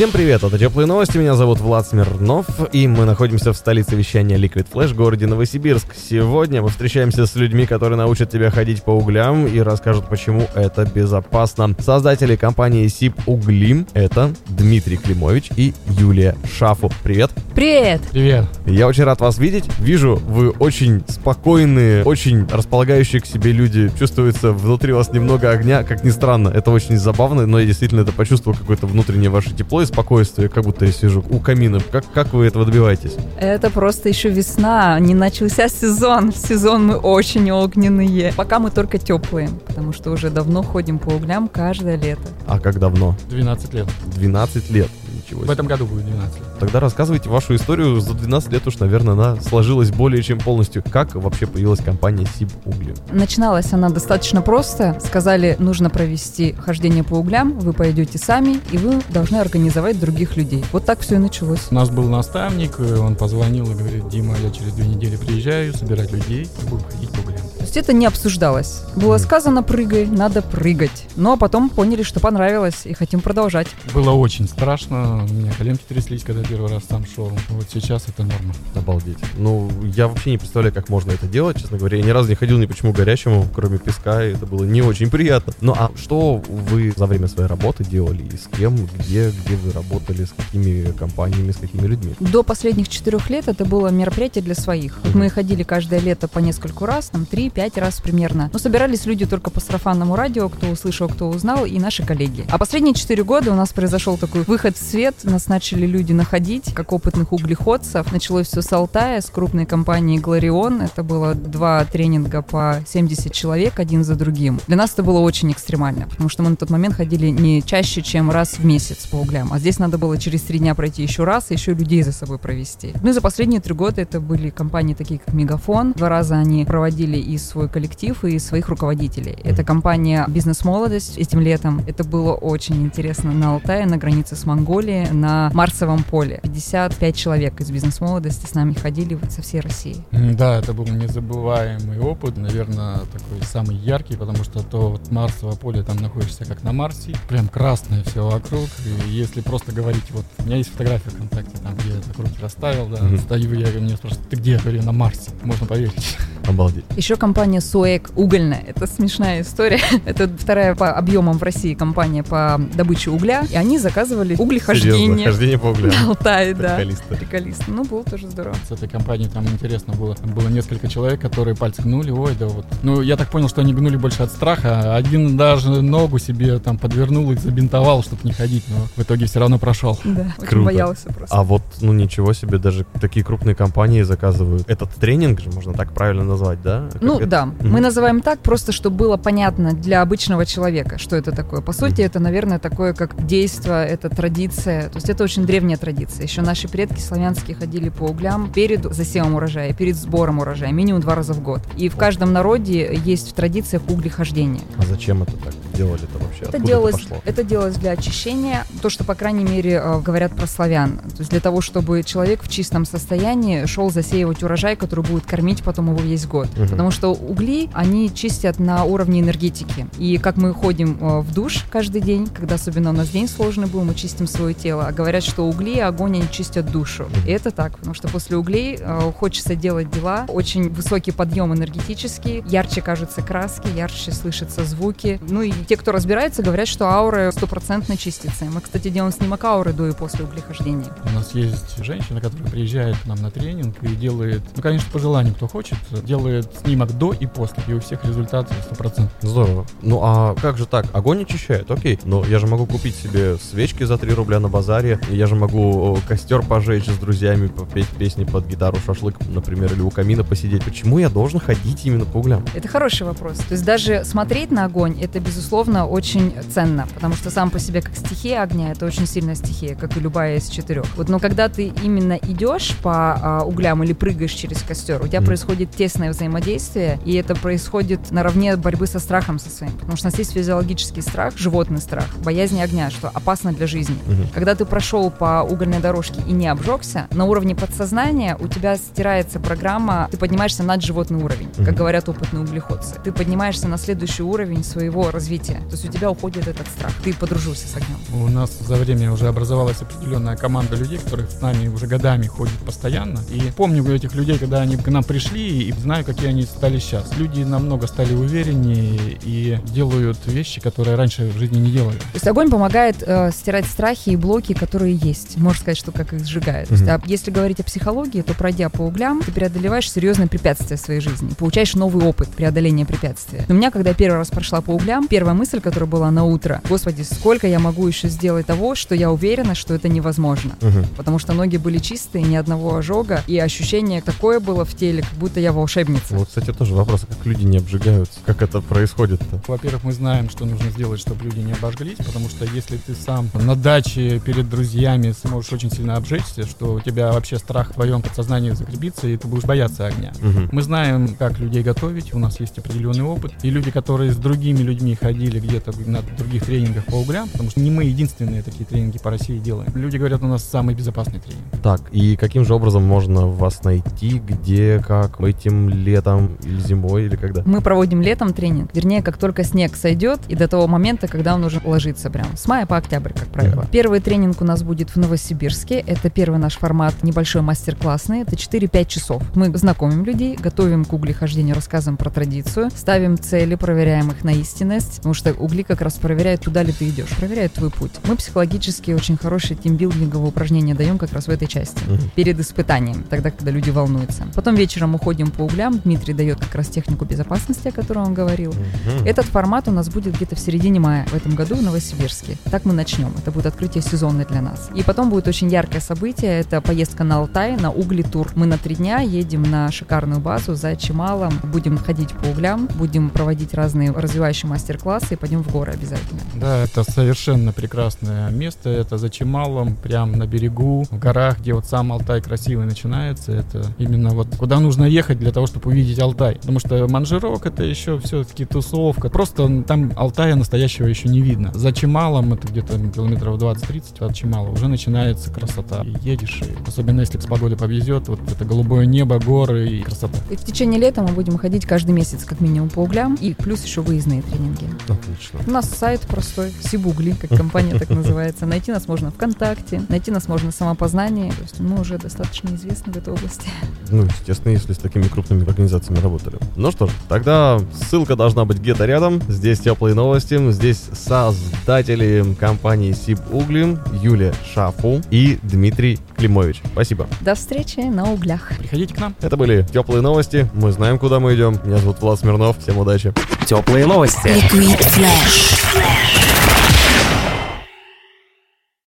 Всем привет, это Теплые новости, меня зовут Влад Смирнов, и мы находимся в столице вещания Liquid Flash, городе Новосибирск. Сегодня мы встречаемся с людьми, которые научат тебя ходить по углям и расскажут, почему это безопасно. Создатели компании СИП Угли — это Дмитрий Климович и Юлия Шафу. Привет! Привет! Привет. Я очень рад вас видеть. Вижу, вы очень спокойные, очень располагающие к себе люди. Чувствуется внутри вас немного огня, как ни странно. Это очень забавно, но я действительно это почувствовал, какое-то внутреннее ваше тепло и спокойствие, как будто я сижу у камина. Как, как вы этого добиваетесь? Это просто еще весна, не начался сезон. В сезон мы очень огненные. Пока мы только теплые, потому что уже давно ходим по углям каждое лето. А как давно? 12 лет. 12 лет. Ничего В себе. этом году будет 12 лет. Тогда рассказывайте вашу историю. За 12 лет уж, наверное, она сложилась более чем полностью. Как вообще появилась компания Сиб Угли? Начиналась она достаточно просто. Сказали, нужно провести хождение по углям, вы пойдете сами, и вы должны организовать других людей. Вот так все и началось. У нас был наставник, э, он позвонил и говорит, Дима, я через две недели приезжаю собирать людей и будем ходить по есть это не обсуждалось. Было сказано, прыгай, надо прыгать. Ну а потом поняли, что понравилось, и хотим продолжать. Было очень страшно, у меня коленки тряслись, когда первый раз там шел. Вот сейчас это норма. Обалдеть. Ну, я вообще не представляю, как можно это делать, честно говоря. Я ни разу не ходил ни почему горячему, кроме песка, и это было не очень приятно. Ну, а что вы за время своей работы делали? И с кем, где, где вы работали, с какими компаниями, с какими людьми? До последних четырех лет это было мероприятие для своих. Вот мы ходили каждое лето по нескольку раз, там 3-5 раз примерно. Но собирались люди только по сарафанному радио, кто услышал, кто узнал, и наши коллеги. А последние четыре года у нас произошел такой выход в свет. Нас начали люди находить, как опытных углеходцев. Началось все с Алтая, с крупной компанией Гларион. Это было два тренинга по 70 человек один за другим. Для нас это было очень экстремально, потому что мы на тот момент ходили не чаще, чем раз в месяц по углям. А здесь надо было через три дня пройти еще раз, и еще людей за собой провести. Ну и за последние три года это были компании такие, как Мегафон. Два раза они проводили и свой коллектив, и своих руководителей. Это компания «Бизнес-молодость» этим летом. Это было очень интересно на Алтае, на границе с Монголией, на Марсовом поле. 55 человек из «Бизнес-молодости» с нами ходили вот со всей России. Да, это был незабываемый опыт, наверное, такой самый яркий, потому что то вот Марсово поле, там находишься как на Марсе, прям красное все вокруг, и если просто говорить, вот у меня есть фотография ВКонтакте, там, где я так руки расставил, да, Мгм. стою я, и меня спрашивают, ты где? Я говорю, на Марсе, можно поверить. Обалдеть. Еще компания Суэк угольная. Это смешная история. Это вторая по объемам в России компания по добыче угля. И они заказывали Серьезно, углехождение. хождение по углям. На Алтае, да. Приколисты. Приколисты. Ну, было тоже здорово. С этой компанией там интересно было. Там было несколько человек, которые пальцы гнули, ой, да вот. Ну, я так понял, что они гнули больше от страха. Один даже ногу себе там подвернул и забинтовал, чтобы не ходить, но в итоге все равно прошел. Да, очень Круто. боялся просто. А вот, ну ничего себе, даже такие крупные компании заказывают. Этот тренинг же можно так правильно назвать, да? Как Ну это? да, Мгм. мы называем так просто, чтобы было понятно для обычного человека, что это такое. По сути, Мгм. это, наверное, такое как действо, это традиция. То есть это очень древняя традиция. Еще наши предки славянские ходили по углям перед засевом урожая, перед сбором урожая, минимум два раза в год. И в каждом народе есть в традициях углехождение. А зачем это так делали-то вообще? Это Откуда делалось, пошло? это делалось для очищения, то, что, по крайней мере, э, говорят про славян. То есть для того, чтобы человек в чистом состоянии шел засеивать урожай, который будет кормить потом его весь год. Мгм. Потому что угли, они чистят на уровне энергетики. И как мы ходим э, в душ каждый день, когда особенно у нас день сложный был, мы чистим свое тело. А говорят, что угли и огонь, они чистят душу. И это так, потому что после углей э, хочется делать дела. Очень высокий подъем энергетический, ярче кажутся краски, ярче слышатся звуки. Ну и те, кто разбирается, говорят, что аура стопроцентно чистится. Мы, кстати, делаем снимок ауры до и после углехождения. У нас есть женщина, которая приезжает к нам на тренинг и делает, ну, конечно, по желанию, кто хочет, делает снимок до и после, и у всех результат 100%. Здорово. Ну а как же так? Огонь очищает, окей. Но я же могу купить себе свечки за 3 рубля на базаре. Я же могу костер пожечь с друзьями, попеть песни под гитару, шашлык, например, или у камина посидеть. Почему я должен ходить именно по углям? Это хороший вопрос. То есть даже смотреть на огонь, это, безусловно, очень ценно, потому что сам по себе как стихия огня, это очень сильная стихия, как и любая из четырех. Вот, но когда ты именно идешь по а, углям или прыгаешь через костер, у тебя Мгм. происходит тесное опасное взаимодействие, и это происходит наравне борьбы со страхом со своим. Потому что у нас есть физиологический страх, животный страх, боязнь огня, что опасно для жизни. Мгм. Когда ты прошел по угольной дорожке и не обжегся, на уровне подсознания у тебя стирается программа, ты поднимаешься над животный уровень, Мгм. как говорят опытные углеходцы. Ты поднимаешься на следующий уровень своего развития. То есть у тебя уходит этот страх. Ты подружился с огнем. У нас за время уже образовалась определенная команда людей, которые с нами уже годами ходят постоянно. И помню этих людей, когда они к нам пришли, и знаю, какие они стали сейчас. Люди намного стали увереннее и делают вещи, которые раньше в жизни не делали. То есть огонь помогает э, стирать страхи и блоки, которые есть. Можно сказать, что как их сжигает. То есть, а если говорить о психологии, то пройдя по углям, ты преодолеваешь серьезные препятствия в своей жизни, получаешь новый опыт преодоления препятствия. У меня, когда я первый раз прошла по углям, первая мысль, которая была на утро, господи, сколько я могу еще сделать того, что я уверена, что это невозможно. Мгм. Потому что ноги были чистые, ни одного ожога, и ощущение такое было в теле, как будто я волшебница. Вот, кстати, тоже вопрос, как люди не обжигаются? Как это происходит-то? Во-первых, мы знаем, что нужно сделать, чтобы люди не обожглись, потому что если ты сам на даче перед друзьями сможешь очень сильно обжечься, что у тебя вообще страх в твоем подсознании закрепится, и ты будешь бояться огня. Мгм. Мы знаем, как людей готовить, у нас есть определенный опыт. И люди, которые с другими людьми ходили где-то на других тренингах по углям, потому что не мы единственные такие тренинги по России делаем. Люди говорят, у нас самый безопасный тренинг. Так, и каким же образом можно вас найти, где, как, этим летом или зимой, или когда? Мы проводим летом тренинг, вернее, как только снег сойдет, и до того момента, когда он уже ложится прям, с мая по октябрь, как правило. Первый тренинг у нас будет в Новосибирске, это первый наш формат, небольшой мастер-классный, это 4-5 часов. Мы знакомим людей, готовим к углехождению, рассказываем про традицию, ставим цели, проверяем их на истинность, потому что угли как раз проверяют, туда ли ты идешь, проверяют твой путь. Мы психологически очень хорошие тимбилдинговые упражнения даем как раз в этой части Мгм. перед испытанием, тогда, когда люди волнуются. Потом вечером уходим по углям. Дмитрий дает как раз технику безопасности, о которой он говорил. Мгм. Этот формат у нас будет где-то в середине мая в этом году в Новосибирске. Так мы начнем. Это будет открытие сезонное для нас. И потом будет очень яркое событие. Это поездка на Алтай, на угли тур. Мы на три дня едем на шикарную базу за Чемалом. Будем ходить по углям, будем проводить разные развивающие мастер-классы и пойдем в горы обязательно. Да, это совершенно прекрасное место. Это за Чемалом, прям на берегу, в горах, где вот сам Алтай красивый начинается. Это именно вот куда нужно ехать для того, чтобы увидеть Алтай. Потому что Манжирок это еще все-таки тусовка. Просто там Алтая настоящего еще не видно. За Чемалом, это где-то километров 20-30 от Чемала, уже начинается красота. И едешь, и особенно если с погодой повезет, вот это голубое небо, горы и красота. И в течение лета мы будем ходить каждый месяц как минимум по углям. И плюс еще выездные тренинги. Отлично. У нас сайт простой, Сибугли, как компания так называется. Найти нас можно ВКонтакте, найти нас можно в самопознании. То есть мы уже достаточно известны в этой области. Ну, естественно, если с такими крупными организациями работали. Ну что ж, тогда ссылка должна быть где-то рядом. Здесь теплые новости. Здесь создатели компании Сиб Угли Юлия Шафу и Дмитрий Климович. Спасибо. До встречи на углях. Приходите к нам. Это были теплые новости. Мы знаем, куда мы идем. Меня зовут Влад Смирнов. Всем удачи. Теплые новости. Liquid Flash.